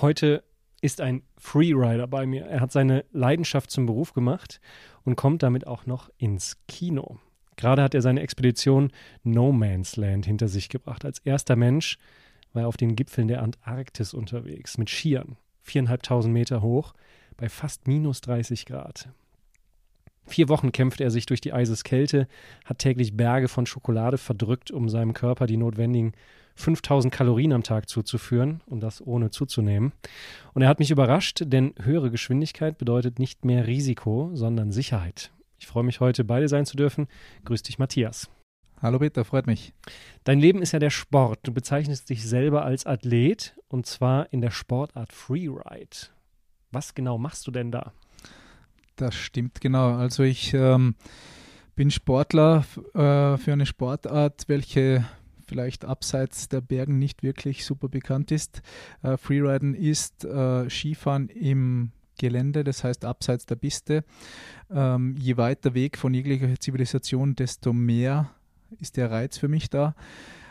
Heute ist ein Freerider bei mir. Er hat seine Leidenschaft zum Beruf gemacht und kommt damit auch noch ins Kino. Gerade hat er seine Expedition No Man's Land hinter sich gebracht. Als erster Mensch war er auf den Gipfeln der Antarktis unterwegs mit Skiern, viereinhalbtausend Meter hoch, bei fast minus 30 Grad. Vier Wochen kämpfte er sich durch die Eiseskälte, hat täglich Berge von Schokolade verdrückt, um seinem Körper die notwendigen 5000 Kalorien am Tag zuzuführen und das ohne zuzunehmen. Und er hat mich überrascht, denn höhere Geschwindigkeit bedeutet nicht mehr Risiko, sondern Sicherheit. Ich freue mich heute, beide sein zu dürfen. Grüß dich, Matthias. Hallo Peter, freut mich. Dein Leben ist ja der Sport. Du bezeichnest dich selber als Athlet und zwar in der Sportart Freeride. Was genau machst du denn da? Das stimmt genau. Also ich ähm, bin Sportler äh, für eine Sportart, welche vielleicht abseits der Bergen nicht wirklich super bekannt ist. Äh, Freeriden ist äh, Skifahren im Gelände, das heißt abseits der Piste. Ähm, je weiter Weg von jeglicher Zivilisation, desto mehr ist der Reiz für mich da.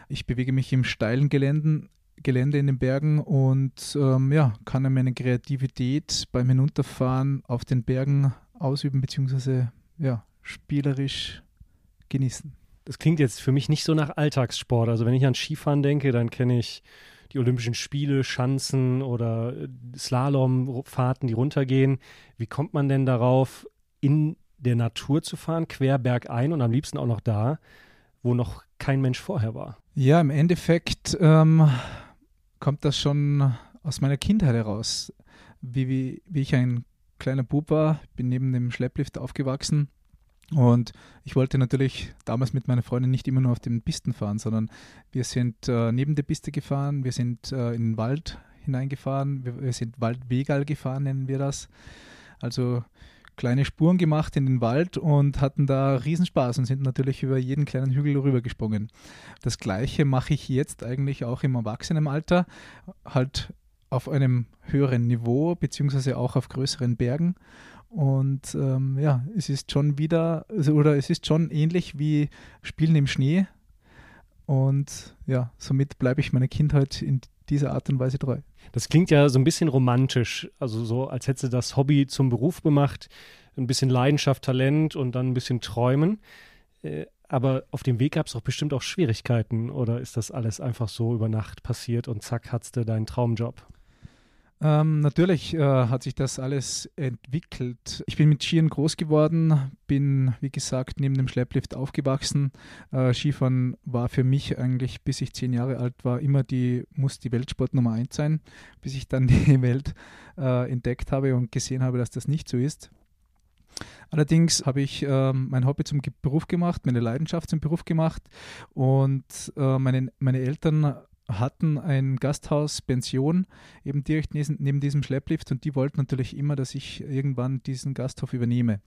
Ich bewege mich im steilen Geländen, Gelände in den Bergen und ähm, ja, kann meine Kreativität beim Hinunterfahren auf den Bergen ausüben, beziehungsweise ja, spielerisch genießen das klingt jetzt für mich nicht so nach Alltagssport. Also wenn ich an Skifahren denke, dann kenne ich die Olympischen Spiele, Schanzen oder äh, Slalomfahrten, die runtergehen. Wie kommt man denn darauf, in der Natur zu fahren, quer bergein und am liebsten auch noch da, wo noch kein Mensch vorher war? Ja, im Endeffekt ähm, kommt das schon aus meiner Kindheit heraus. Wie, wie, wie ich ein kleiner Bub war, bin neben dem Schlepplift aufgewachsen und ich wollte natürlich damals mit meiner Freundin nicht immer nur auf den Pisten fahren, sondern wir sind äh, neben der Piste gefahren, wir sind äh, in den Wald hineingefahren, wir, wir sind Waldwegal gefahren, nennen wir das. Also kleine Spuren gemacht in den Wald und hatten da Riesenspaß und sind natürlich über jeden kleinen Hügel rübergesprungen. Das gleiche mache ich jetzt eigentlich auch im Erwachsenenalter, halt auf einem höheren Niveau, beziehungsweise auch auf größeren Bergen. Und ähm, ja, es ist schon wieder, also, oder es ist schon ähnlich wie Spielen im Schnee. Und ja, somit bleibe ich meiner Kindheit in dieser Art und Weise treu. Das klingt ja so ein bisschen romantisch, also so, als hätte das Hobby zum Beruf gemacht, ein bisschen Leidenschaft, Talent und dann ein bisschen Träumen. Äh, aber auf dem Weg gab es doch bestimmt auch Schwierigkeiten oder ist das alles einfach so über Nacht passiert und zack, hattest du deinen Traumjob? Ähm, natürlich äh, hat sich das alles entwickelt. Ich bin mit Skiern groß geworden, bin, wie gesagt, neben dem Schlepplift aufgewachsen. Äh, Skifahren war für mich eigentlich, bis ich zehn Jahre alt war, immer die, muss die Weltsport Nummer eins sein, bis ich dann die Welt äh, entdeckt habe und gesehen habe, dass das nicht so ist. Allerdings habe ich äh, mein Hobby zum Beruf gemacht, meine Leidenschaft zum Beruf gemacht und äh, meine, meine Eltern hatten ein Gasthaus, Pension, eben direkt neben diesem Schlepplift und die wollten natürlich immer, dass ich irgendwann diesen Gasthof übernehme.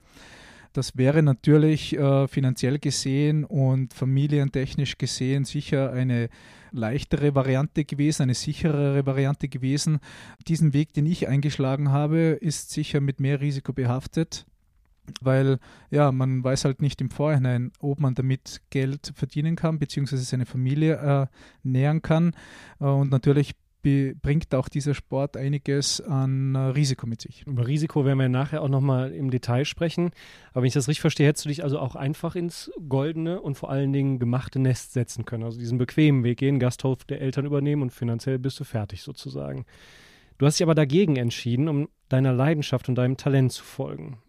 Das wäre natürlich äh, finanziell gesehen und familientechnisch gesehen sicher eine leichtere Variante gewesen, eine sicherere Variante gewesen. Diesen Weg, den ich eingeschlagen habe, ist sicher mit mehr Risiko behaftet weil ja, man weiß halt nicht im Vorhinein, ob man damit Geld verdienen kann, beziehungsweise seine Familie äh, nähern kann. Äh, und natürlich bringt auch dieser Sport einiges an äh, Risiko mit sich. Über Risiko werden wir nachher auch nochmal im Detail sprechen. Aber wenn ich das richtig verstehe, hättest du dich also auch einfach ins goldene und vor allen Dingen gemachte Nest setzen können. Also diesen bequemen Weg gehen, Gasthof der Eltern übernehmen und finanziell bist du fertig sozusagen. Du hast dich aber dagegen entschieden, um deiner Leidenschaft und deinem Talent zu folgen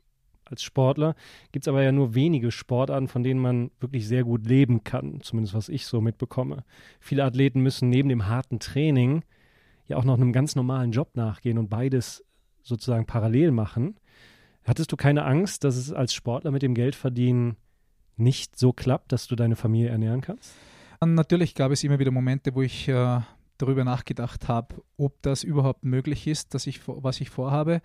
als Sportler. Gibt es aber ja nur wenige Sportarten, von denen man wirklich sehr gut leben kann, zumindest was ich so mitbekomme. Viele Athleten müssen neben dem harten Training ja auch noch einem ganz normalen Job nachgehen und beides sozusagen parallel machen. Hattest du keine Angst, dass es als Sportler mit dem Geldverdienen nicht so klappt, dass du deine Familie ernähren kannst? Natürlich gab es immer wieder Momente, wo ich äh, darüber nachgedacht habe, ob das überhaupt möglich ist, dass ich, was ich vorhabe.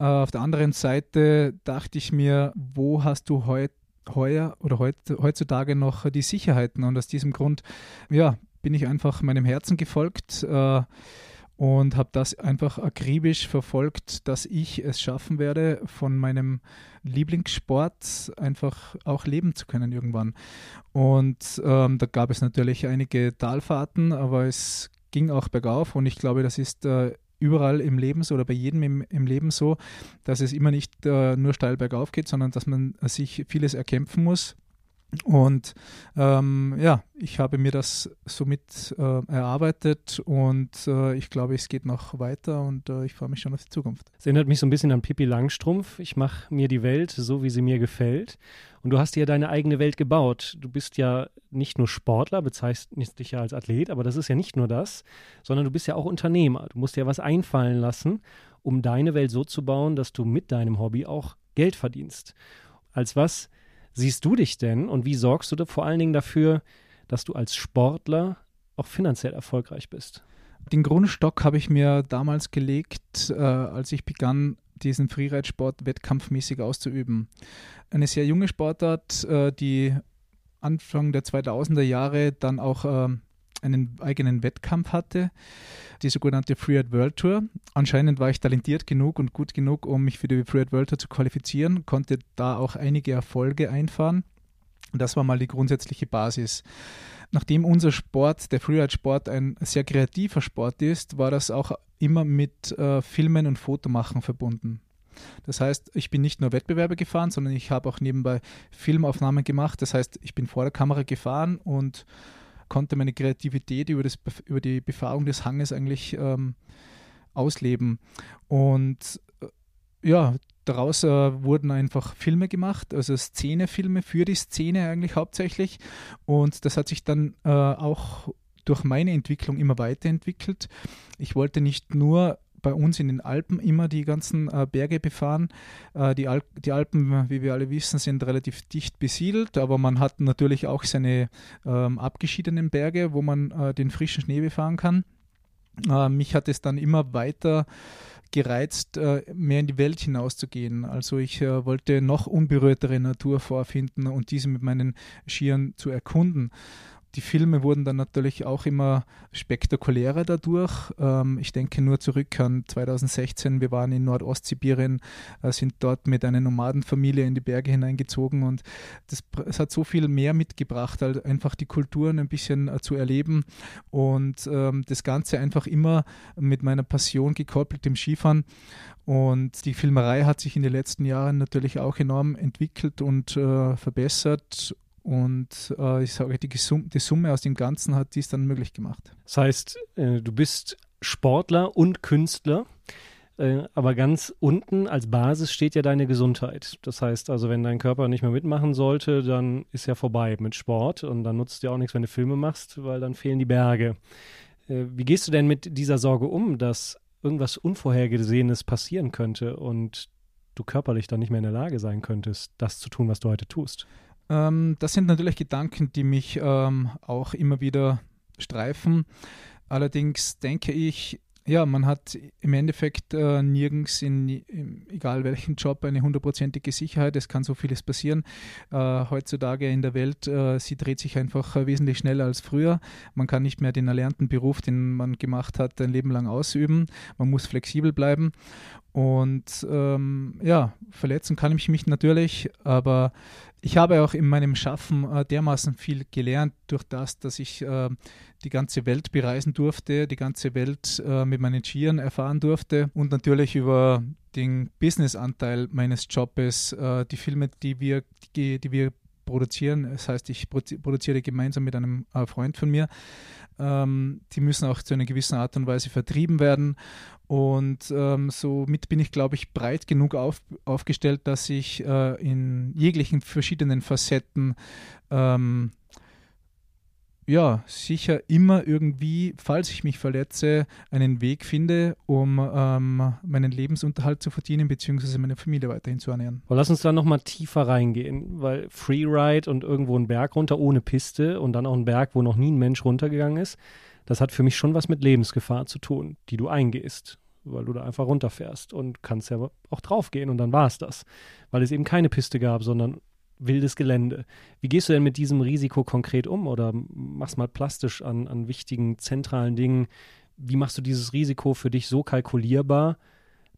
Äh, auf der anderen Seite dachte ich mir, wo hast du heute heuer oder heut, heutzutage noch die Sicherheiten? Und aus diesem Grund, ja, bin ich einfach meinem Herzen gefolgt. Äh, und habe das einfach akribisch verfolgt, dass ich es schaffen werde, von meinem Lieblingssport einfach auch leben zu können irgendwann. Und ähm, da gab es natürlich einige Talfahrten, aber es ging auch bergauf und ich glaube, das ist äh, überall im Leben so oder bei jedem im, im Leben so, dass es immer nicht äh, nur steil bergauf geht, sondern dass man sich vieles erkämpfen muss und ähm, ja, ich habe mir das somit äh, erarbeitet und äh, ich glaube, es geht noch weiter und äh, ich freue mich schon auf die Zukunft. Es erinnert mich so ein bisschen an Pippi Langstrumpf. Ich mache mir die Welt so, wie sie mir gefällt. Und du hast dir deine eigene Welt gebaut. Du bist ja nicht nur Sportler, bezeichnest dich ja als Athlet, aber das ist ja nicht nur das, sondern du bist ja auch Unternehmer. Du musst dir was einfallen lassen, um deine Welt so zu bauen, dass du mit deinem Hobby auch Geld verdienst. Als was siehst du dich denn und wie sorgst du vor allen Dingen dafür, dass du als Sportler auch finanziell erfolgreich bist? Den Grundstock habe ich mir damals gelegt, äh, als ich begann, diesen Freeride-Sport wettkampfmäßig auszuüben. Eine sehr junge Sportart, äh, die Anfang der 2000er Jahre dann auch äh, einen eigenen Wettkampf hatte, die sogenannte Freeride World Tour. Anscheinend war ich talentiert genug und gut genug, um mich für die Freeride World Tour zu qualifizieren, konnte da auch einige Erfolge einfahren. Das war mal die grundsätzliche Basis. Nachdem unser Sport, der Freeride-Sport, ein sehr kreativer Sport ist, war das auch immer mit äh, Filmen und Fotomachen verbunden. Das heißt, ich bin nicht nur Wettbewerbe gefahren, sondern ich habe auch nebenbei Filmaufnahmen gemacht. Das heißt, ich bin vor der Kamera gefahren und konnte meine Kreativität über, das, über die Befahrung des Hanges eigentlich ähm, ausleben. Und äh, ja, daraus äh, wurden einfach Filme gemacht, also Szenefilme für die Szene eigentlich hauptsächlich. Und das hat sich dann äh, auch durch meine Entwicklung immer weiterentwickelt. Ich wollte nicht nur bei uns in den Alpen immer die ganzen äh, Berge befahren. Äh, die, Al die, Alpen, wie wir alle wissen, sind relativ dicht besiedelt, aber man hat natürlich auch seine ähm, abgeschiedenen Berge, wo man äh, den frischen Schnee befahren kann. Äh, mich hat es dann immer weiter gereizt, äh, mehr in die Welt hinauszugehen. Also ich äh, wollte noch unberührtere Natur vorfinden und diese mit meinen Skiern zu erkunden. Die Filme wurden dann natürlich auch immer spektakulärer dadurch. Ähm, ich denke nur zurück an 2016. Wir waren in Nordostsibirien, äh, sind dort mit einer Nomadenfamilie in die Berge hineingezogen und das, es hat so viel mehr mitgebracht, halt einfach die Kulturen ein bisschen äh, zu erleben und ähm, das Ganze einfach immer mit meiner Passion gekoppelt im Skifahren. Und die Filmerei hat sich in den letzten Jahren natürlich auch enorm entwickelt und äh, verbessert und äh, ich sage, die, die, Summe aus dem Ganzen hat dies dann möglich gemacht. Das heißt, äh, du bist Sportler und Künstler, äh, aber ganz unten als Basis steht ja deine Gesundheit. Das heißt also, wenn dein Körper nicht mehr mitmachen sollte, dann ist ja vorbei mit Sport und dann nutzt dir auch nichts, wenn du Filme machst, weil dann fehlen die Berge. Äh, wie gehst du denn mit dieser Sorge um, dass irgendwas Unvorhergesehenes passieren könnte und du körperlich dann nicht mehr in der Lage sein könntest, das zu tun, was du heute tust? Ähm, das sind natürlich Gedanken, die mich ähm, auch immer wieder streifen. Allerdings denke ich, ja, man hat im Endeffekt äh, nirgends in, in, egal welchen Job eine hundertprozentige Sicherheit. Es kann so vieles passieren. Äh, heutzutage in der Welt, äh, sie dreht sich einfach äh, wesentlich schneller als früher. Man kann nicht mehr den erlernten Beruf, den man gemacht hat, ein Leben lang ausüben. Man muss flexibel bleiben. Und ähm, ja, verletzen kann ich mich natürlich, aber ich habe auch in meinem Schaffen äh, dermaßen viel gelernt durch das, dass ich äh, die ganze Welt bereisen durfte, die ganze Welt äh, mit meinen Skiern erfahren durfte und natürlich über den Business-Anteil meines Jobs, äh, die Filme, die wir, die, die wir produzieren. Das heißt, ich produziere gemeinsam mit einem äh, Freund von mir. Ähm, die müssen auch zu einer gewissen Art und Weise vertrieben werden. Und ähm, somit bin ich, glaube ich, breit genug auf, aufgestellt, dass ich äh, in jeglichen verschiedenen Facetten ähm, ja, sicher immer irgendwie, falls ich mich verletze, einen Weg finde, um ähm, meinen Lebensunterhalt zu verdienen, beziehungsweise meine Familie weiterhin zu ernähren. Aber lass uns da nochmal tiefer reingehen, weil Freeride und irgendwo ein Berg runter ohne Piste und dann auch ein Berg, wo noch nie ein Mensch runtergegangen ist, das hat für mich schon was mit Lebensgefahr zu tun, die du eingehst, weil du da einfach runterfährst und kannst ja auch draufgehen und dann war es das, weil es eben keine Piste gab, sondern wildes Gelände. Wie gehst du denn mit diesem Risiko konkret um oder machst mal plastisch an, an wichtigen zentralen Dingen? Wie machst du dieses Risiko für dich so kalkulierbar,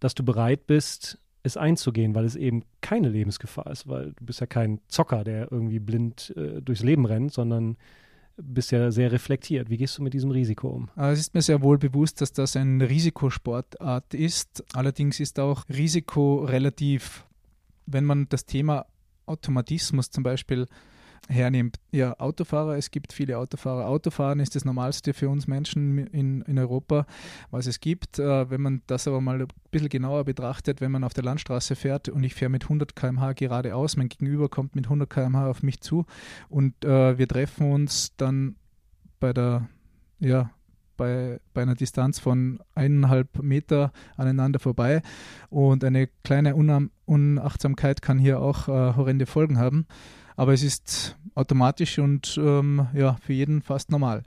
dass du bereit bist, es einzugehen, weil es eben keine Lebensgefahr ist, weil du bist ja kein Zocker, der irgendwie blind äh, durchs Leben rennt, sondern bist ja sehr reflektiert. Wie gehst du mit diesem Risiko um? Es ist mir sehr wohl bewusst, dass das ein Risikosportart ist. Allerdings ist auch Risiko relativ, wenn man das Thema Automatismus zum Beispiel hernimmt. Ja, Autofahrer, es gibt viele Autofahrer. Autofahren ist das Normalste für uns Menschen in, in Europa, was es gibt. Äh, wenn man das aber mal ein bisschen genauer betrachtet, wenn man auf der Landstraße fährt und ich fahre mit 100 km/h geradeaus, mein Gegenüber kommt mit 100 km/h auf mich zu und äh, wir treffen uns dann bei der, ja, bei, bei einer Distanz von eineinhalb Meter aneinander vorbei. Und eine kleine Unachtsamkeit kann hier auch äh, horrende Folgen haben. Aber es ist automatisch und ähm, ja, für jeden fast normal.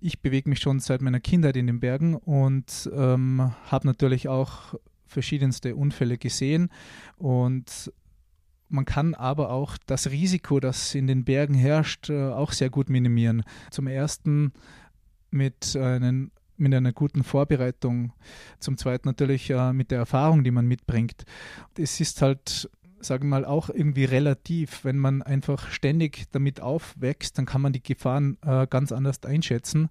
Ich bewege mich schon seit meiner Kindheit in den Bergen und ähm, habe natürlich auch verschiedenste Unfälle gesehen und man kann aber auch das Risiko, das in den Bergen herrscht, äh, auch sehr gut minimieren. Zum ersten mit, einen, mit einer guten Vorbereitung, zum Zweiten natürlich äh, mit der Erfahrung, die man mitbringt. Es ist halt sagen wir mal, auch irgendwie relativ. Wenn man einfach ständig damit aufwächst, dann kann man die Gefahren äh, ganz anders einschätzen.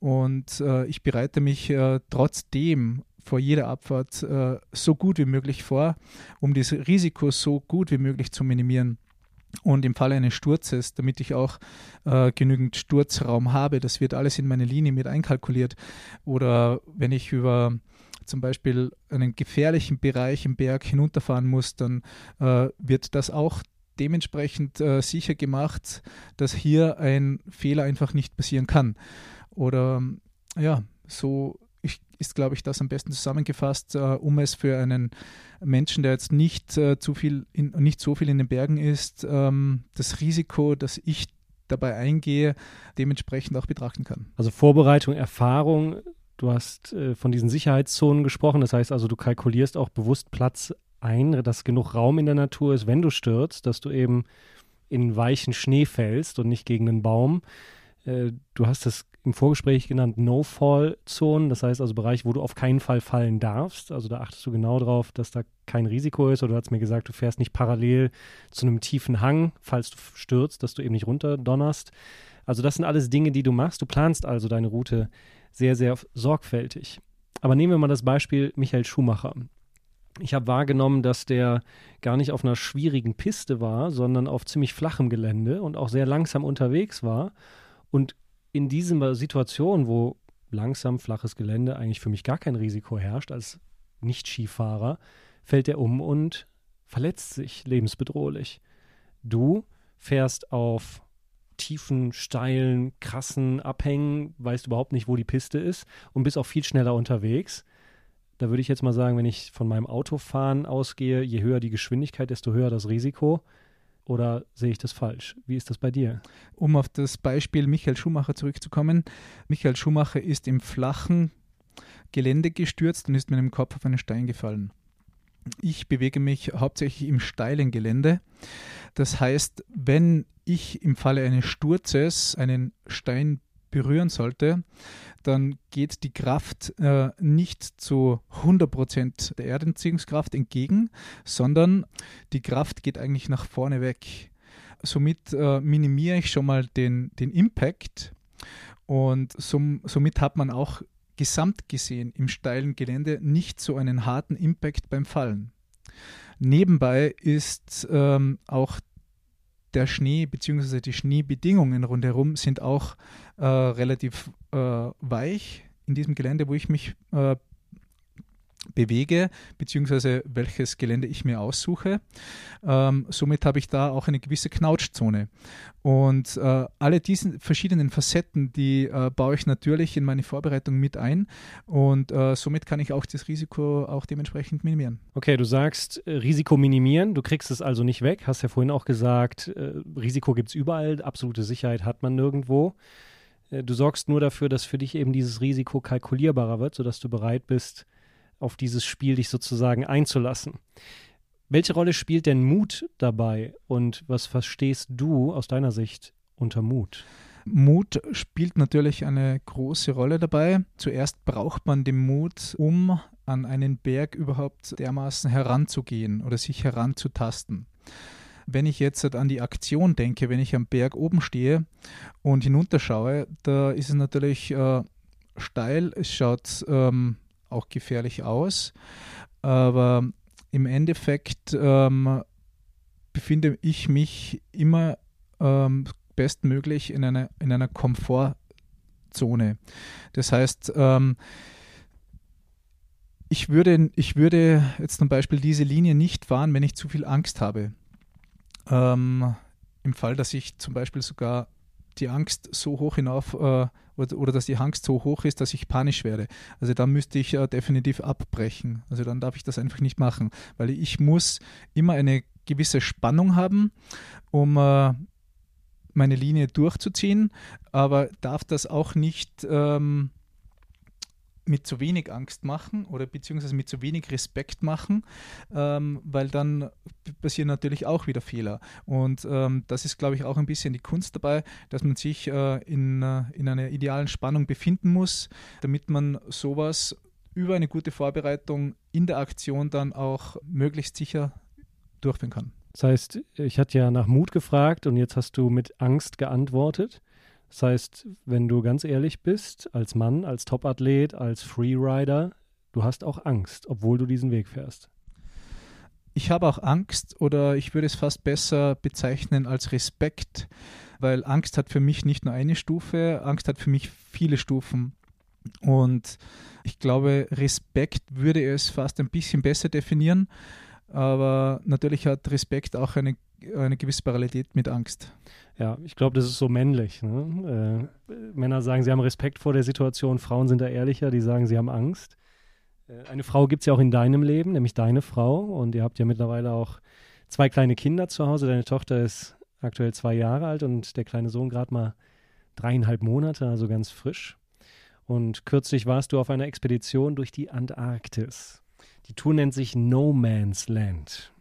Und äh, ich bereite mich äh, trotzdem vor jeder Abfahrt äh, so gut wie möglich vor, um das Risiko so gut wie möglich zu minimieren. Und im Falle eines Sturzes, damit ich auch äh, genügend Sturzraum habe, das wird alles in meine Linie mit einkalkuliert. Oder wenn ich über zum Beispiel einen gefährlichen Bereich im Berg hinunterfahren muss, dann äh, wird das auch dementsprechend äh, sicher gemacht, dass hier ein Fehler einfach nicht passieren kann. Oder ja, so ist, glaube ich, das am besten zusammengefasst, äh, um es für einen Menschen, der jetzt nicht äh, zu viel in, nicht so viel in den Bergen ist, ähm, das Risiko, dass ich dabei eingehe, dementsprechend auch betrachten kann. Also Vorbereitung, Erfahrung, du hast äh, von diesen Sicherheitszonen gesprochen, das heißt also, du kalkulierst auch bewusst Platz ein, dass genug Raum in der Natur ist, wenn du stürzt, dass du eben in weichen Schnee fällst und nicht gegen einen Baum. Äh, du hast das im Vorgespräch genannt No-Fall-Zonen, das heißt also Bereich, wo du auf keinen Fall fallen darfst. Also da achtest du genau darauf, dass da kein Risiko ist. Oder du hast mir gesagt, du fährst nicht parallel zu einem tiefen Hang, falls du stürzt, dass du eben nicht runterdonnerst. Also das sind alles Dinge, die du machst. Du planst also deine Route sehr, sehr sorgfältig. Aber nehmen wir mal das Beispiel Michael Schumacher. Ich habe wahrgenommen, dass der gar nicht auf einer schwierigen Piste war, sondern auf ziemlich flachem Gelände und auch sehr langsam unterwegs war und in dieser Situation, wo langsam flaches Gelände eigentlich für mich gar kein Risiko herrscht als Nicht-Skifahrer, fällt er um und verletzt sich lebensbedrohlich. Du fährst auf tiefen, steilen, krassen Abhängen, weißt überhaupt nicht, wo die Piste ist und bist auch viel schneller unterwegs. Da würde ich jetzt mal sagen, wenn ich von meinem Autofahren ausgehe, je höher die Geschwindigkeit, desto höher das Risiko. Oder sehe ich das falsch? Wie ist das bei dir? Um auf das Beispiel Michael Schumacher zurückzukommen. Michael Schumacher ist im flachen Gelände gestürzt und ist mit dem Kopf auf einen Stein gefallen. Ich bewege mich hauptsächlich im steilen Gelände. Das heißt, wenn ich im Falle eines Sturzes einen Stein berühren sollte, dann geht die Kraft äh, nicht zu 100% der Erdanziehungskraft entgegen, sondern die Kraft geht eigentlich nach vorne weg. Somit äh, minimiere ich schon mal den, den Impact und som, somit hat man auch gesamt gesehen im steilen Gelände nicht so einen harten Impact beim Fallen. Nebenbei ist ähm, auch der Schnee bzw. die Schneebedingungen rundherum sind auch äh, relativ äh, weich in diesem Gelände, wo ich mich äh, bewege, beziehungsweise welches Gelände ich mir aussuche. Ähm, somit habe ich da auch eine gewisse Knautschzone. Und äh, alle diese verschiedenen Facetten, die äh, baue ich natürlich in meine Vorbereitung mit ein und äh, somit kann ich auch das Risiko auch dementsprechend minimieren. Okay, du sagst äh, Risiko minimieren, du kriegst es also nicht weg, hast ja vorhin auch gesagt, äh, Risiko gibt es überall, absolute Sicherheit hat man nirgendwo. Äh, du sorgst nur dafür, dass für dich eben dieses Risiko kalkulierbarer wird, sodass du bereit bist, auf dieses Spiel dich sozusagen einzulassen. Welche Rolle spielt denn Mut dabei und was verstehst du aus deiner Sicht unter Mut? Mut spielt natürlich eine große Rolle dabei. Zuerst braucht man den Mut, um an einen Berg überhaupt dermaßen heranzugehen oder sich heranzutasten. Wenn ich jetzt an die Aktion denke, wenn ich am Berg oben stehe und hinunterschaue, da ist es natürlich äh, steil, es schaut ähm, auch gefährlich aus. Aber im Endeffekt ähm, befinde ich mich immer ähm, bestmöglich in einer, in einer Komfortzone. Das heißt, ähm, ich würde, ich würde jetzt zum Beispiel diese Linie nicht fahren, wenn ich zu viel Angst habe. Ähm, Im Fall, dass ich zum Beispiel sogar die Angst so hoch hinauf äh, oder, oder, dass die Angst so hoch ist, dass ich panisch werde. Also da müsste ich äh, definitiv abbrechen. Also dann darf ich das einfach nicht machen, weil ich muss immer eine gewisse Spannung haben, um äh, meine Linie durchzuziehen, aber darf das auch nicht ähm, mit zu wenig Angst machen oder beziehungsweise mit zu wenig Respekt machen, ähm, weil dann passieren natürlich auch wieder Fehler. Und ähm, das ist, glaube ich, auch ein bisschen die Kunst dabei, dass man sich äh, in, äh, in einer idealen Spannung befinden muss, damit man sowas über eine gute Vorbereitung in der Aktion dann auch möglichst sicher durchführen kann. Das heißt, ich hatte ja nach Mut gefragt und jetzt hast du mit Angst geantwortet. Das heißt, wenn du ganz ehrlich bist, als Mann, als Topathlet, als Freerider, du hast auch Angst, obwohl du diesen Weg fährst. Ich habe auch Angst oder ich würde es fast besser bezeichnen als Respekt, weil Angst hat für mich nicht nur eine Stufe, Angst hat für mich viele Stufen. Und ich glaube, Respekt würde es fast ein bisschen besser definieren, aber natürlich hat Respekt auch eine, eine gewisse Parallelität mit Angst. Ja, ich glaube, das ist so männlich. Ne? Äh, Männer sagen, sie haben Respekt vor der Situation, Frauen sind da ehrlicher, die sagen, sie haben Angst. Äh, eine Frau gibt es ja auch in deinem Leben, nämlich deine Frau. Und ihr habt ja mittlerweile auch zwei kleine Kinder zu Hause. Deine Tochter ist aktuell zwei Jahre alt und der kleine Sohn gerade mal dreieinhalb Monate, also ganz frisch. Und kürzlich warst du auf einer Expedition durch die Antarktis. Die Tour nennt sich No Man's Land.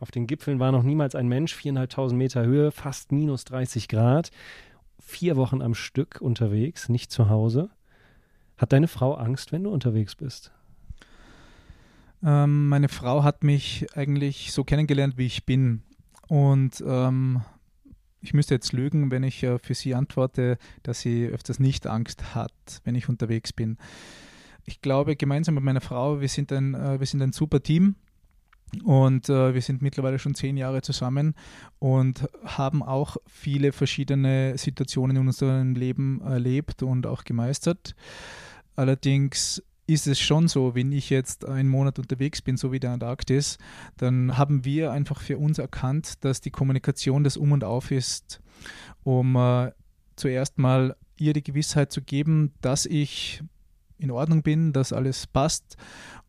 Auf den Gipfeln war noch niemals ein Mensch, viereinhalbtausend Meter Höhe, fast minus 30 Grad, vier Wochen am Stück unterwegs, nicht zu Hause. Hat deine Frau Angst, wenn du unterwegs bist? Ähm, meine Frau hat mich eigentlich so kennengelernt, wie ich bin. Und ähm, ich müsste jetzt lügen, wenn ich äh, für sie antworte, dass sie öfters nicht Angst hat, wenn ich unterwegs bin. Ich glaube, gemeinsam mit meiner Frau, wir sind ein, äh, wir sind ein super Team. Und äh, wir sind mittlerweile schon zehn Jahre zusammen und haben auch viele verschiedene Situationen in unserem Leben erlebt und auch gemeistert. Allerdings ist es schon so, wenn ich jetzt einen Monat unterwegs bin, so wie der Antarktis, dann haben wir einfach für uns erkannt, dass die Kommunikation das Um und Auf ist, um äh, zuerst mal ihr die Gewissheit zu geben, dass ich in Ordnung bin, dass alles passt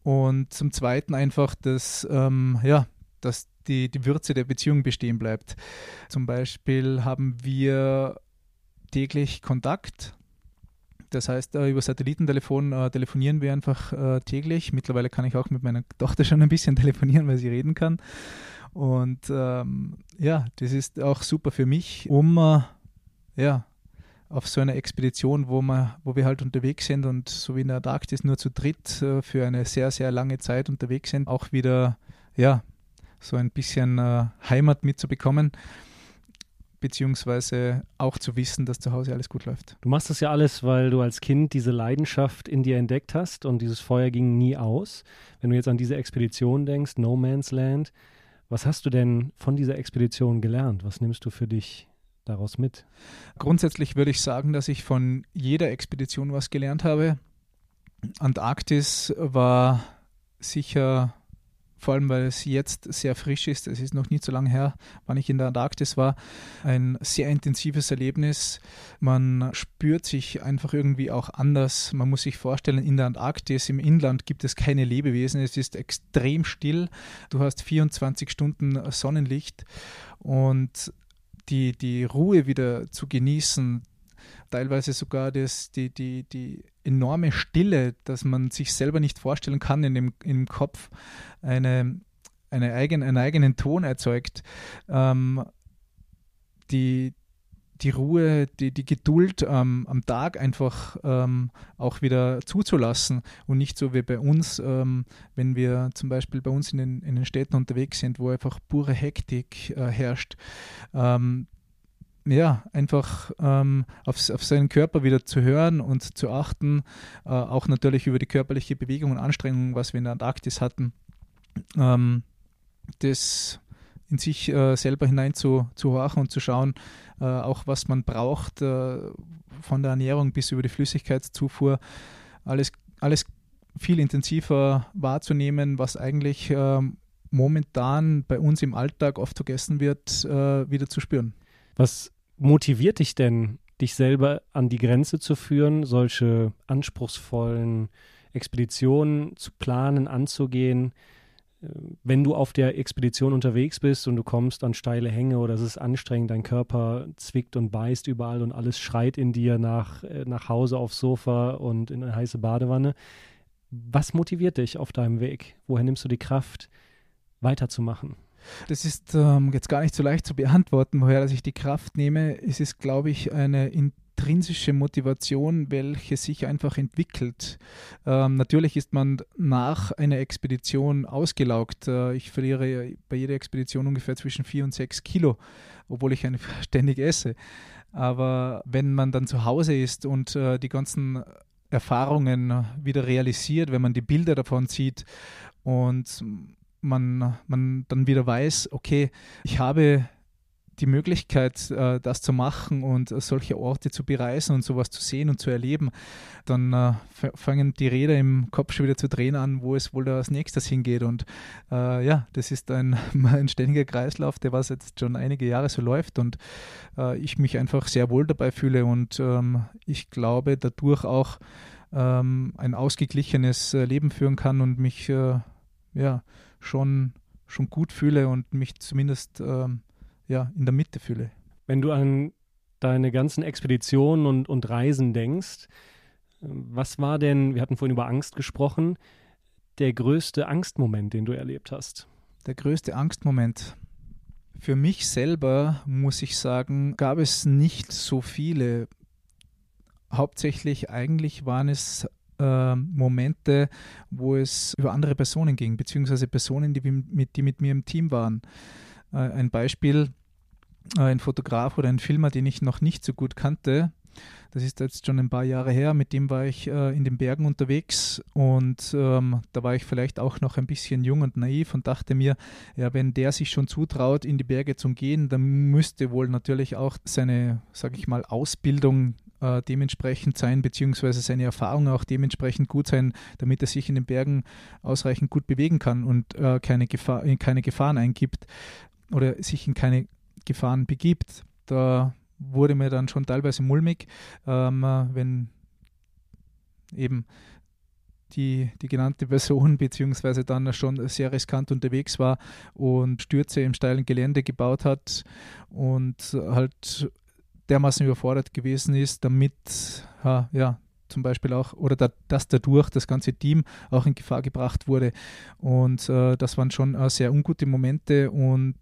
und zum Zweiten einfach, dass, ähm, ja, dass die, die Würze der Beziehung bestehen bleibt. Zum Beispiel haben wir täglich Kontakt. Das heißt, äh, über Satellitentelefon äh, telefonieren wir einfach äh, täglich. Mittlerweile kann ich auch mit meiner Tochter schon ein bisschen telefonieren, weil sie reden kann. Und ähm, ja, das ist auch super für mich, um äh, ja, auf so einer Expedition, wo, wir, wo wir halt unterwegs sind und so wie in der Antarktis nur zu dritt äh, für eine sehr, sehr lange Zeit unterwegs sind, auch wieder ja, so ein bisschen äh, Heimat mitzubekommen beziehungsweise auch zu wissen, dass zu Hause alles gut läuft. Du machst das ja alles, weil du als Kind diese Leidenschaft in dir entdeckt hast und dieses Feuer ging nie aus. Wenn du jetzt an diese Expedition denkst, No Man's Land, was hast du denn von dieser Expedition gelernt? Was nimmst du für dich daraus mit? Grundsätzlich würde ich sagen, dass ich von jeder Expedition was gelernt habe. Antarktis war sicher vor allem weil es jetzt sehr frisch ist. Es ist noch nicht so lange her, wann ich in der Antarktis war. Ein sehr intensives Erlebnis. Man spürt sich einfach irgendwie auch anders. Man muss sich vorstellen, in der Antarktis im Inland gibt es keine Lebewesen. Es ist extrem still. Du hast 24 Stunden Sonnenlicht und die, die Ruhe wieder zu genießen, teilweise sogar das, die, die, die enorme Stille, dass man sich selber nicht vorstellen kann in dem, im Kopf, eine, eine eigen, einen eigenen Ton erzeugt. Ähm, die, die Ruhe, die, die Geduld ähm, am Tag einfach ähm, auch wieder zuzulassen und nicht so wie bei uns, ähm, wenn wir zum Beispiel bei uns in den, in den Städten unterwegs sind, wo einfach pure Hektik äh, herrscht. Ähm, ja, einfach ähm, auf, auf, seinen Körper wieder zu hören und zu achten, äh, auch natürlich über die körperliche Bewegung und Anstrengung, was wir in der Antarktis hatten, ähm, das in sich äh, selber hinein zu, zu horchen und zu schauen, äh, auch was man braucht, äh, von der Ernährung bis über die Flüssigkeitszufuhr, alles, alles viel intensiver wahrzunehmen, was eigentlich ähm, momentan bei uns im Alltag oft vergessen wird, äh, wieder zu spüren. Was motiviert dich denn, dich selber an die Grenze zu führen, solche anspruchsvollen Expeditionen zu planen, anzugehen? Wenn du auf der Expedition unterwegs bist und du kommst an steile Hänge oder es ist anstrengend, dein Körper zwickt und beißt überall und alles schreit in dir nach, äh, nach Hause aufs Sofa und in eine heiße Badewanne. Was motiviert dich auf deinem Weg? Woher nimmst du die Kraft, weiterzumachen? Das ist ähm, jetzt gar nicht so leicht zu beantworten, woher ich die Kraft nehme. Es ist, glaube ich, eine intrinsische Motivation, welche sich einfach entwickelt. Ähm, natürlich ist man nach einer Expedition ausgelaugt. Äh, ich verliere bei jeder Expedition ungefähr zwischen vier und sechs Kilo, obwohl ich einfach ständig esse. Aber wenn man dann zu Hause ist und äh, die ganzen Erfahrungen wieder realisiert, wenn man die Bilder davon sieht und man, man dann wieder weiß, okay, ich habe die Möglichkeit, äh, das zu machen und äh, solche Orte zu bereisen und sowas zu sehen und zu erleben, dann äh, fangen die Räder im Kopf schon wieder zu drehen an, wo es wohl als nächstes hingeht. Und äh, ja, das ist ein, ein ständiger Kreislauf, der was jetzt schon einige Jahre so läuft und äh, ich mich einfach sehr wohl dabei fühle und ähm, ich glaube dadurch auch ähm, ein ausgeglichenes äh, Leben führen kann und mich ja, schon, schon gut fühle und mich zumindest ähm, ja, in der Mitte fühle. Wenn du an deine ganzen Expeditionen und, und Reisen denkst, was war denn, wir hatten vorhin über Angst gesprochen, der größte Angstmoment, den du erlebt hast? Der größte Angstmoment. Für mich selber, muss ich sagen, gab es nicht so viele. Hauptsächlich eigentlich waren es äh, Momente, wo es über andere Personen ging, beziehungsweise Personen, die mit, die mit mir im Team waren. Äh, ein Beispiel, ein Fotograf oder ein Filmer, den ich noch nicht so gut kannte, das ist jetzt schon ein paar Jahre her. Mit dem war ich äh, in den Bergen unterwegs und ähm, da war ich vielleicht auch noch ein bisschen jung und naiv und dachte mir, ja, wenn der sich schon zutraut, in die Berge zu gehen, dann müsste wohl natürlich auch seine, sage ich mal, Ausbildung äh, dementsprechend sein, beziehungsweise seine Erfahrung auch dementsprechend gut sein, damit er sich in den Bergen ausreichend gut bewegen kann und äh, keine, Gefahr, keine Gefahren eingibt oder sich in keine Gefahren begibt. Da wurde mir dann schon teilweise mulmig, ähm, wenn eben die, die genannte Person beziehungsweise dann schon sehr riskant unterwegs war und Stürze im steilen Gelände gebaut hat und halt dermaßen überfordert gewesen ist, damit ja, zum Beispiel auch, oder da, dass dadurch das ganze Team auch in Gefahr gebracht wurde. Und äh, das waren schon äh, sehr ungute Momente und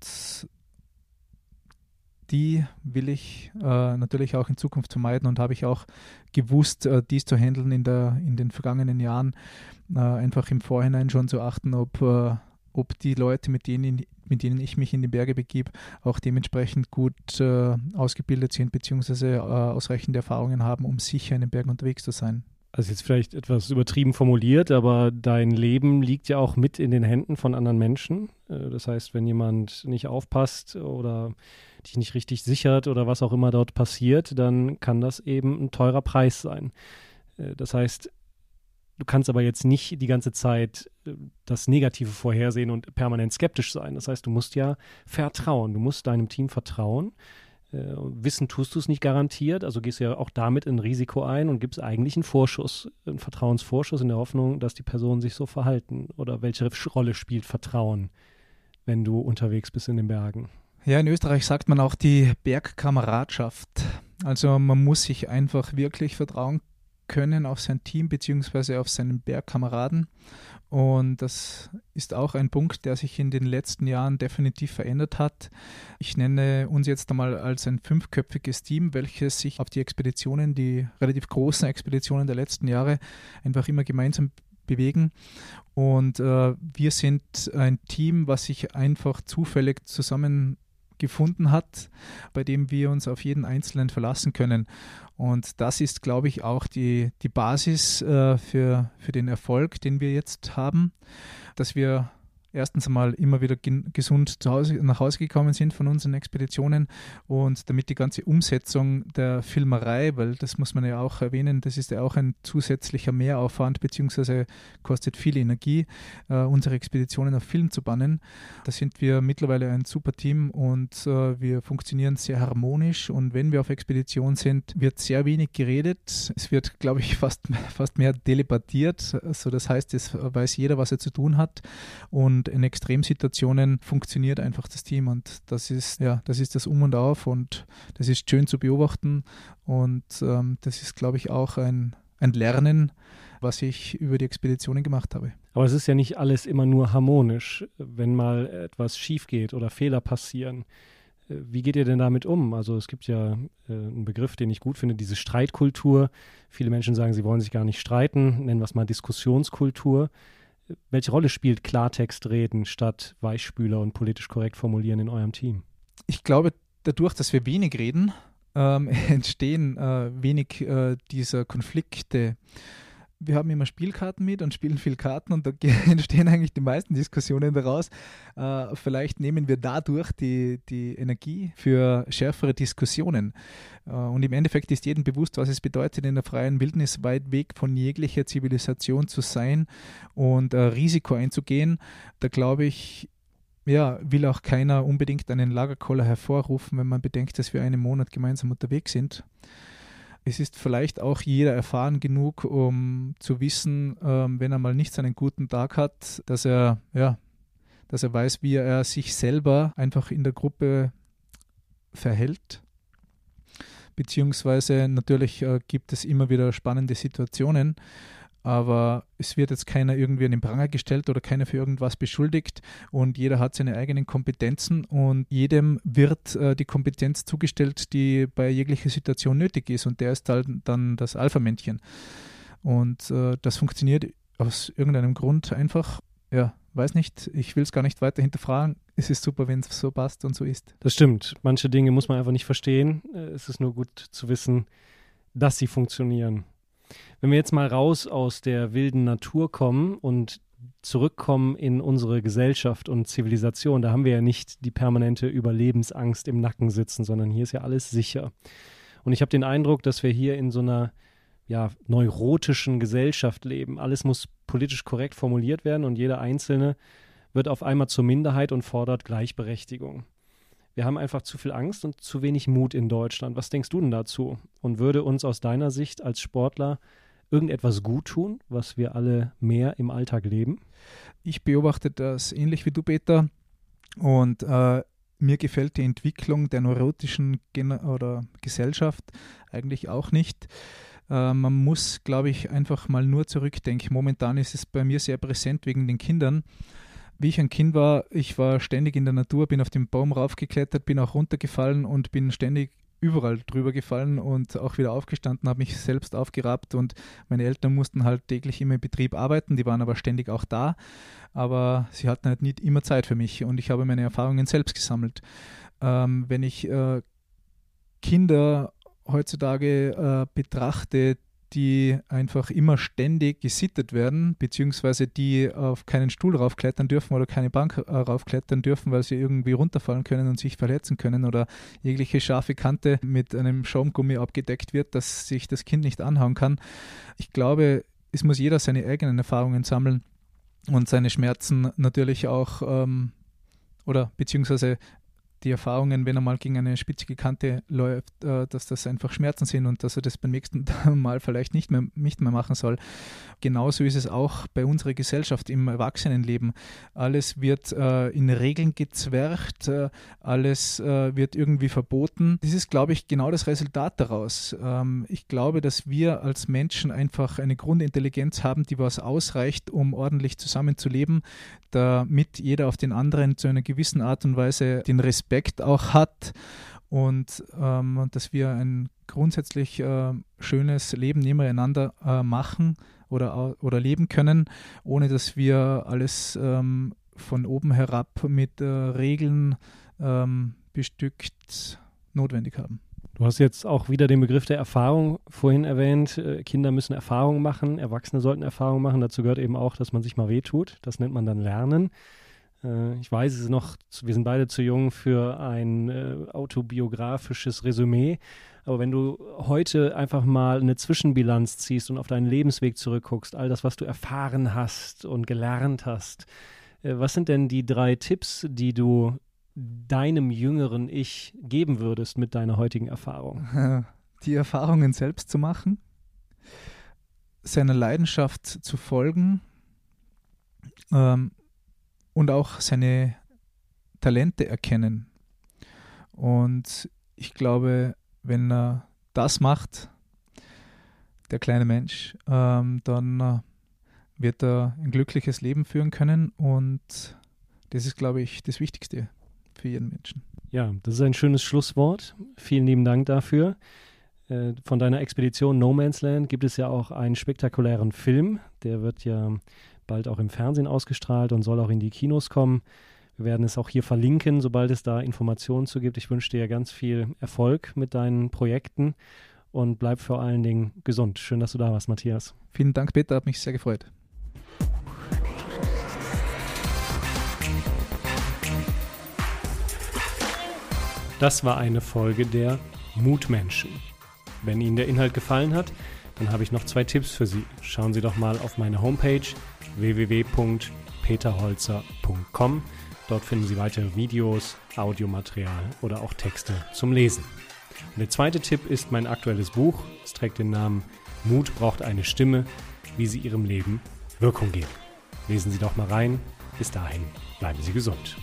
die will ich äh, natürlich auch in Zukunft vermeiden und habe ich auch gewusst, äh, dies zu handeln in, der, in den vergangenen Jahren. Äh, einfach im Vorhinein schon zu achten, ob, äh, ob die Leute, mit denen, mit denen ich mich in die Berge begebe, auch dementsprechend gut äh, ausgebildet sind bzw. Äh, ausreichende Erfahrungen haben, um sicher in den Bergen unterwegs zu sein. Also jetzt vielleicht etwas übertrieben formuliert, aber dein Leben liegt ja auch mit in den Händen von anderen Menschen. Das heißt, wenn jemand nicht aufpasst oder dich nicht richtig sichert oder was auch immer dort passiert, dann kann das eben ein teurer Preis sein. Äh, das heißt, Du kannst aber jetzt nicht die ganze Zeit äh, das Negative vorhersehen und permanent skeptisch sein. Das heißt, du musst ja vertrauen. Du musst deinem Team vertrauen. Äh, wissen tust du es nicht garantiert, also gehst du ja auch damit ein Risiko ein und gibst eigentlich einen Vorschuss, einen Vertrauensvorschuss in der Hoffnung, dass die Personen sich so verhalten. Oder welche Rolle spielt Vertrauen, wenn du unterwegs bist in den Bergen? Ja, in Österreich sagt man auch die Bergkameradschaft. Also man muss sich einfach wirklich vertrauen können auf sein Team bzw. auf seinen Bergkameraden. Und das ist auch ein Punkt, der sich in den letzten Jahren definitiv verändert hat. Ich nenne uns jetzt einmal als ein fünfköpfiges Team, welches sich auf die Expeditionen, die relativ großen Expeditionen der letzten Jahre, einfach immer gemeinsam bewegen. Und äh, wir sind ein Team, was sich einfach zufällig zusammen gefunden hat, bei dem wir uns auf jeden Einzelnen verlassen können. Und das ist, glaube ich, auch die, die Basis äh, für, für den Erfolg, den wir jetzt haben, dass wir erstens einmal immer wieder gesund zu Hause, nach Hause gekommen sind von unseren Expeditionen und damit die ganze Umsetzung der Filmerei, weil das muss man ja auch erwähnen, das ist ja auch ein zusätzlicher Mehraufwand beziehungsweise kostet viel Energie, äh, unsere Expeditionen auf Film zu bannen. Da sind wir mittlerweile ein super Team und äh, wir funktionieren sehr harmonisch und wenn wir auf Expedition sind, wird sehr wenig geredet. Es wird, glaube ich, fast, fast mehr delepatiert. Also das heißt, es weiß jeder, was er zu tun hat und und in Extremsituationen funktioniert einfach das Team und das ist, ja, das ist das Um und Auf und das ist schön zu beobachten und ähm, das ist, glaube ich, auch ein, ein Lernen, was ich über die Expeditionen gemacht habe. Aber es ist ja nicht alles immer nur harmonisch, wenn mal etwas schief geht oder Fehler passieren. Äh, wie geht ihr denn damit um? Also es gibt ja äh, einen Begriff, den ich gut finde, diese Streitkultur. Viele Menschen sagen, sie wollen sich gar nicht streiten, nennen wir es mal Diskussionskultur welche Rolle spielt Klartext reden statt Weichspüler und politisch korrekt formulieren in eurem Team? Ich glaube, dadurch, dass wir wenig reden, ähm, entstehen äh, wenig äh, dieser Konflikte wir haben immer Spielkarten mit und spielen viel Karten und da entstehen eigentlich die meisten Diskussionen daraus. Äh, vielleicht nehmen wir dadurch die, die Energie für schärfere Diskussionen. Äh, und im Endeffekt ist jedem bewusst, was es bedeutet, in der freien Wildnis weit weg von jeglicher Zivilisation zu sein und äh, Risiko einzugehen. Da glaube ich, ja, will auch keiner unbedingt einen Lagerkoller hervorrufen, wenn man bedenkt, dass wir einen Monat gemeinsam unterwegs sind. Es ist vielleicht auch jeder erfahren genug, um zu wissen, ähm, wenn er mal nicht seinen guten Tag hat, dass er, ja, dass er weiß, wie er sich selber einfach in der Gruppe verhält. Beziehungsweise natürlich äh, gibt es immer wieder spannende Situationen, aber es wird jetzt keiner irgendwie an den Pranger gestellt oder keiner für irgendwas beschuldigt und jeder hat seine eigenen Kompetenzen und jedem wird äh, die Kompetenz zugestellt, die bei jeglicher Situation nötig ist und der ist dann, dann das Alpha-Männchen. Und äh, das funktioniert aus irgendeinem Grund einfach, ja, weiß nicht, ich will es gar nicht weiter hinterfragen. Es ist super, wenn es so passt und so ist. Das stimmt. Manche Dinge muss man einfach nicht verstehen. Äh, es ist nur gut zu wissen, dass sie funktionieren. Wenn wir jetzt mal raus aus der wilden Natur kommen und zurückkommen in unsere Gesellschaft und Zivilisation, da haben wir ja nicht die permanente Überlebensangst im Nacken sitzen, sondern hier ist ja alles sicher. Und ich habe den Eindruck, dass wir hier in so einer ja, neurotischen Gesellschaft leben. Alles muss politisch korrekt formuliert werden und jeder Einzelne wird auf einmal zur Minderheit und fordert Gleichberechtigung. Wir haben einfach zu viel Angst und zu wenig Mut in Deutschland. Was denkst du denn dazu? Und würde uns aus deiner Sicht als Sportler irgendetwas gut tun, was wir alle mehr im Alltag leben? Ich beobachte das ähnlich wie du, Peter. Und äh, mir gefällt die Entwicklung der neurotischen Gen oder Gesellschaft eigentlich auch nicht. Äh, man muss, glaube ich, einfach mal nur zurückdenken. Momentan ist es bei mir sehr präsent wegen den Kindern wie ich ein Kind war, ich war ständig in der Natur, bin auf den Baum raufgeklettert, bin auch runtergefallen und bin ständig überall drüber gefallen und auch wieder aufgestanden, habe mich selbst aufgerappt und meine Eltern mussten halt täglich immer im Betrieb arbeiten, die waren aber ständig auch da, aber sie hatten halt nicht immer Zeit für mich und ich habe meine Erfahrungen selbst gesammelt. Ähm, wenn ich äh, Kinder heutzutage äh, betrachte, die einfach immer ständig gesittet werden, beziehungsweise die auf keinen Stuhl raufklettern dürfen oder keine Bank äh, raufklettern dürfen, weil sie irgendwie runterfallen können und sich verletzen können oder jegliche scharfe Kante mit einem Schaumgummi abgedeckt wird, dass sich das Kind nicht anhauen kann. Ich glaube, es muss jeder seine eigenen Erfahrungen sammeln und seine Schmerzen natürlich auch ähm, oder beziehungsweise die Erfahrungen, wenn er mal gegen eine spitzige Kante läuft, äh, dass das einfach Schmerzen sind und dass er das beim nächsten Mal vielleicht nicht mehr, nicht mehr machen soll. Genauso ist es auch bei unserer Gesellschaft im Erwachsenenleben. Alles wird äh, in Regeln gezwercht, äh, alles wird irgendwie verboten. Das ist, glaube ich, genau das Resultat daraus. Ähm, ich glaube, dass wir als Menschen einfach eine Grundintelligenz haben, die was ausreicht, um ordentlich zusammenzuleben, damit jeder auf den anderen zu einer gewissen Art und Weise den Respekt auch hat und ähm, dass wir ein grundsätzlich äh, schönes Leben nebeneinander äh, machen oder, oder leben können, ohne dass wir alles ähm, von oben herab mit äh, Regeln ähm, bestückt notwendig haben. Du hast jetzt auch wieder den Begriff der Erfahrung vorhin erwähnt. Äh, Kinder müssen Erfahrungen machen, Erwachsene sollten Erfahrungen machen. Dazu gehört eben auch, dass man sich mal wehtut. Das nennt man dann Lernen. Äh, ich weiß es noch, wir sind beide zu jung für ein äh, autobiografisches Resümee. Aber wenn du heute einfach mal eine Zwischenbilanz ziehst und auf deinen Lebensweg zurückguckst, all das, was du erfahren hast und gelernt hast, was sind denn die drei Tipps, die du deinem jüngeren Ich geben würdest mit deiner heutigen Erfahrung? Die Erfahrungen selbst zu machen, seiner Leidenschaft zu folgen ähm, und auch seine Talente erkennen. Und ich glaube, wenn er das macht, der kleine Mensch, ähm, dann äh, wird er ein glückliches Leben führen können und das ist, glaube ich, das Wichtigste für jeden Menschen. Ja, das ist ein schönes Schlusswort. Vielen lieben Dank dafür. Äh, von deiner Expedition No Man's Land gibt es ja auch einen spektakulären Film. Der wird ja bald auch im Fernsehen ausgestrahlt und soll auch in die Kinos kommen. Wir werden es auch hier verlinken, sobald es da Informationen zu gibt. Ich wünsche dir ganz viel Erfolg mit deinen Projekten und bleib vor allen Dingen gesund. Schön, dass du da warst, Matthias. Vielen Dank, Peter, hat mich sehr gefreut. Das war eine Folge der Mutmenschen. Wenn Ihnen der Inhalt gefallen hat, dann habe ich noch zwei Tipps für Sie. Schauen Sie doch mal auf meine Homepage www.peterholzer.com. Dort finden Sie weitere Videos, Audiomaterial oder auch Texte zum Lesen. Und der zweite Tipp ist mein aktuelles Buch. Es trägt den Namen Mut braucht eine Stimme, wie Sie Ihrem Leben Wirkung geben. Lesen Sie doch mal rein. Bis dahin bleiben Sie gesund.